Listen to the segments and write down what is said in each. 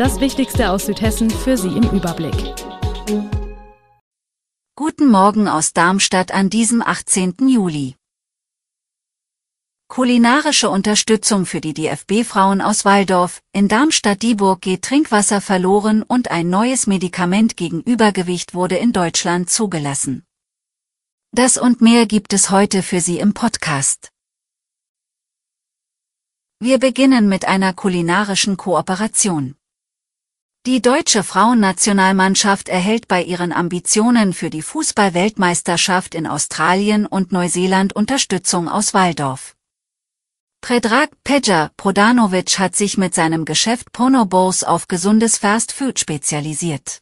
Das Wichtigste aus Südhessen für Sie im Überblick. Guten Morgen aus Darmstadt an diesem 18. Juli. Kulinarische Unterstützung für die DFB-Frauen aus Waldorf. In Darmstadt-Dieburg geht Trinkwasser verloren und ein neues Medikament gegen Übergewicht wurde in Deutschland zugelassen. Das und mehr gibt es heute für Sie im Podcast. Wir beginnen mit einer kulinarischen Kooperation. Die deutsche Frauennationalmannschaft erhält bei ihren Ambitionen für die Fußball-Weltmeisterschaft in Australien und Neuseeland Unterstützung aus Waldorf. Predrag Peja Prodanovic hat sich mit seinem Geschäft Pono Bowls auf gesundes Fast Food spezialisiert.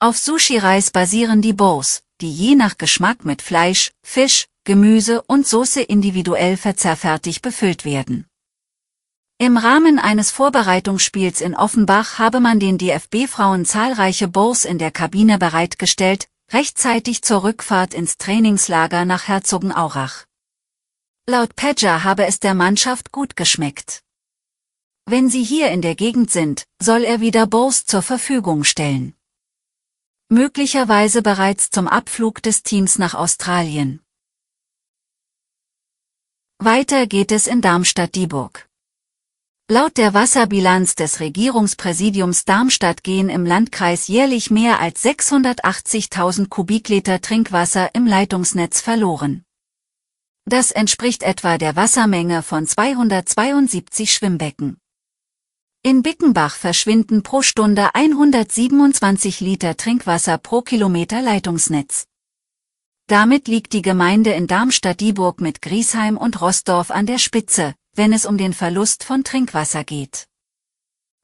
Auf Sushi-Reis basieren die Bowls, die je nach Geschmack mit Fleisch, Fisch, Gemüse und Soße individuell verzerrfertig befüllt werden. Im Rahmen eines Vorbereitungsspiels in Offenbach habe man den DFB-Frauen zahlreiche Bowls in der Kabine bereitgestellt, rechtzeitig zur Rückfahrt ins Trainingslager nach Herzogenaurach. Laut Pedger habe es der Mannschaft gut geschmeckt. Wenn sie hier in der Gegend sind, soll er wieder Bowls zur Verfügung stellen. Möglicherweise bereits zum Abflug des Teams nach Australien. Weiter geht es in Darmstadt-Dieburg. Laut der Wasserbilanz des Regierungspräsidiums Darmstadt gehen im Landkreis jährlich mehr als 680.000 Kubikliter Trinkwasser im Leitungsnetz verloren. Das entspricht etwa der Wassermenge von 272 Schwimmbecken. In Bickenbach verschwinden pro Stunde 127 Liter Trinkwasser pro Kilometer Leitungsnetz. Damit liegt die Gemeinde in Darmstadt-Dieburg mit Griesheim und Rossdorf an der Spitze, wenn es um den Verlust von Trinkwasser geht.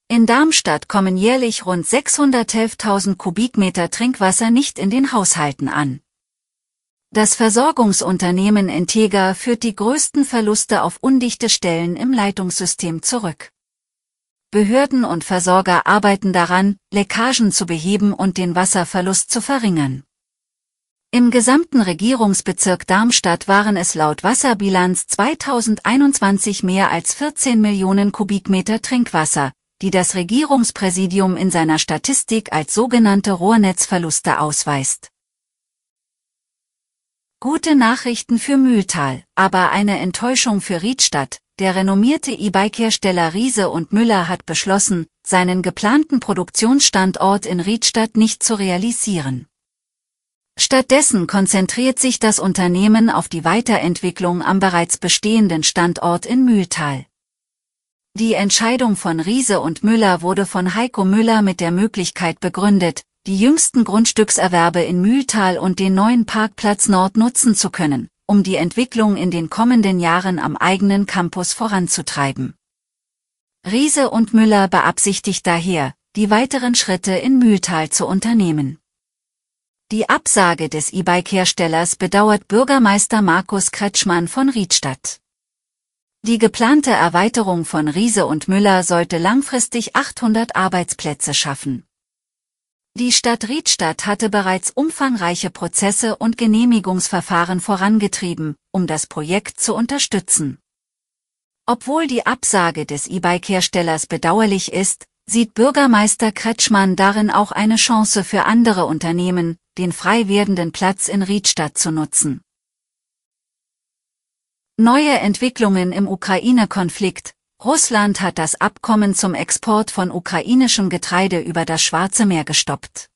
In Darmstadt kommen jährlich rund 611.000 Kubikmeter Trinkwasser nicht in den Haushalten an. Das Versorgungsunternehmen Integra führt die größten Verluste auf undichte Stellen im Leitungssystem zurück. Behörden und Versorger arbeiten daran, Leckagen zu beheben und den Wasserverlust zu verringern. Im gesamten Regierungsbezirk Darmstadt waren es laut Wasserbilanz 2021 mehr als 14 Millionen Kubikmeter Trinkwasser, die das Regierungspräsidium in seiner Statistik als sogenannte Rohrnetzverluste ausweist. Gute Nachrichten für Mühltal, aber eine Enttäuschung für Riedstadt. Der renommierte E-Bike-Hersteller Riese und Müller hat beschlossen, seinen geplanten Produktionsstandort in Riedstadt nicht zu realisieren. Stattdessen konzentriert sich das Unternehmen auf die Weiterentwicklung am bereits bestehenden Standort in Mühltal. Die Entscheidung von Riese und Müller wurde von Heiko Müller mit der Möglichkeit begründet, die jüngsten Grundstückserwerbe in Mühltal und den neuen Parkplatz Nord nutzen zu können, um die Entwicklung in den kommenden Jahren am eigenen Campus voranzutreiben. Riese und Müller beabsichtigt daher, die weiteren Schritte in Mühltal zu unternehmen. Die Absage des E-Bike-Herstellers bedauert Bürgermeister Markus Kretschmann von Riedstadt. Die geplante Erweiterung von Riese und Müller sollte langfristig 800 Arbeitsplätze schaffen. Die Stadt Riedstadt hatte bereits umfangreiche Prozesse und Genehmigungsverfahren vorangetrieben, um das Projekt zu unterstützen. Obwohl die Absage des E-Bike-Herstellers bedauerlich ist, sieht Bürgermeister Kretschmann darin auch eine Chance für andere Unternehmen, den frei werdenden Platz in Riedstadt zu nutzen. Neue Entwicklungen im Ukraine-Konflikt. Russland hat das Abkommen zum Export von ukrainischem Getreide über das Schwarze Meer gestoppt.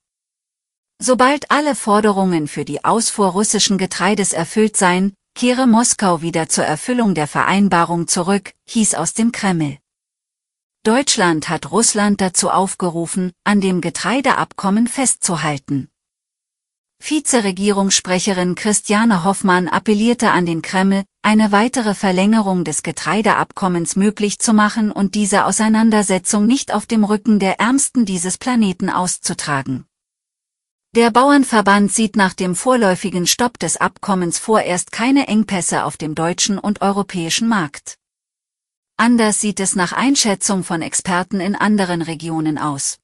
Sobald alle Forderungen für die Ausfuhr russischen Getreides erfüllt seien, kehre Moskau wieder zur Erfüllung der Vereinbarung zurück, hieß aus dem Kreml. Deutschland hat Russland dazu aufgerufen, an dem Getreideabkommen festzuhalten. Vizeregierungssprecherin Christiane Hoffmann appellierte an den Kreml, eine weitere Verlängerung des Getreideabkommens möglich zu machen und diese Auseinandersetzung nicht auf dem Rücken der Ärmsten dieses Planeten auszutragen. Der Bauernverband sieht nach dem vorläufigen Stopp des Abkommens vorerst keine Engpässe auf dem deutschen und europäischen Markt. Anders sieht es nach Einschätzung von Experten in anderen Regionen aus.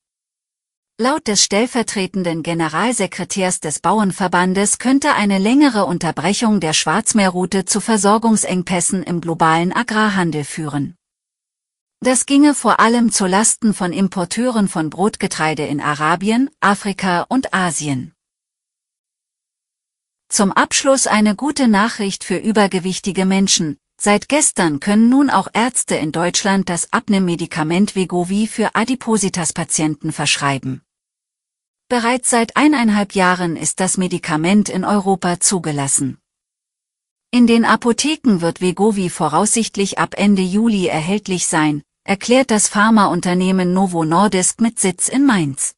Laut des stellvertretenden Generalsekretärs des Bauernverbandes könnte eine längere Unterbrechung der Schwarzmeerroute zu Versorgungsengpässen im globalen Agrarhandel führen. Das ginge vor allem zu Lasten von Importeuren von Brotgetreide in Arabien, Afrika und Asien. Zum Abschluss eine gute Nachricht für übergewichtige Menschen, Seit gestern können nun auch Ärzte in Deutschland das Abnehmmedikament Vegovi für Adipositas-Patienten verschreiben. Bereits seit eineinhalb Jahren ist das Medikament in Europa zugelassen. In den Apotheken wird Vegovi voraussichtlich ab Ende Juli erhältlich sein, erklärt das Pharmaunternehmen Novo Nordisk mit Sitz in Mainz.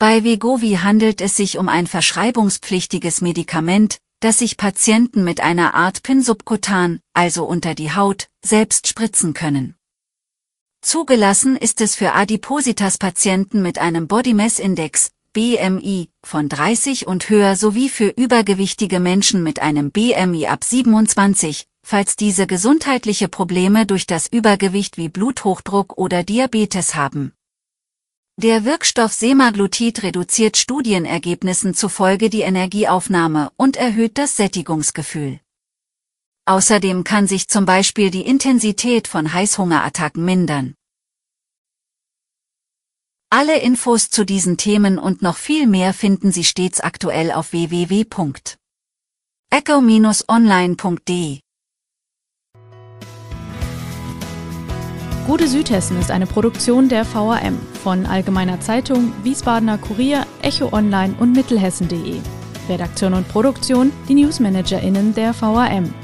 Bei Vegovi handelt es sich um ein verschreibungspflichtiges Medikament, dass sich Patienten mit einer Art PIN subkutan, also unter die Haut, selbst spritzen können. Zugelassen ist es für Adipositas-Patienten mit einem Body Mass Index, BMI, von 30 und höher sowie für übergewichtige Menschen mit einem BMI ab 27, falls diese gesundheitliche Probleme durch das Übergewicht wie Bluthochdruck oder Diabetes haben. Der Wirkstoff Semaglutid reduziert Studienergebnissen zufolge die Energieaufnahme und erhöht das Sättigungsgefühl. Außerdem kann sich zum Beispiel die Intensität von Heißhungerattacken mindern. Alle Infos zu diesen Themen und noch viel mehr finden Sie stets aktuell auf www.echo-online.de. Gute Südhessen ist eine Produktion der VAM von Allgemeiner Zeitung, Wiesbadener Kurier, Echo Online und Mittelhessen.de. Redaktion und Produktion die NewsmanagerInnen der VAM.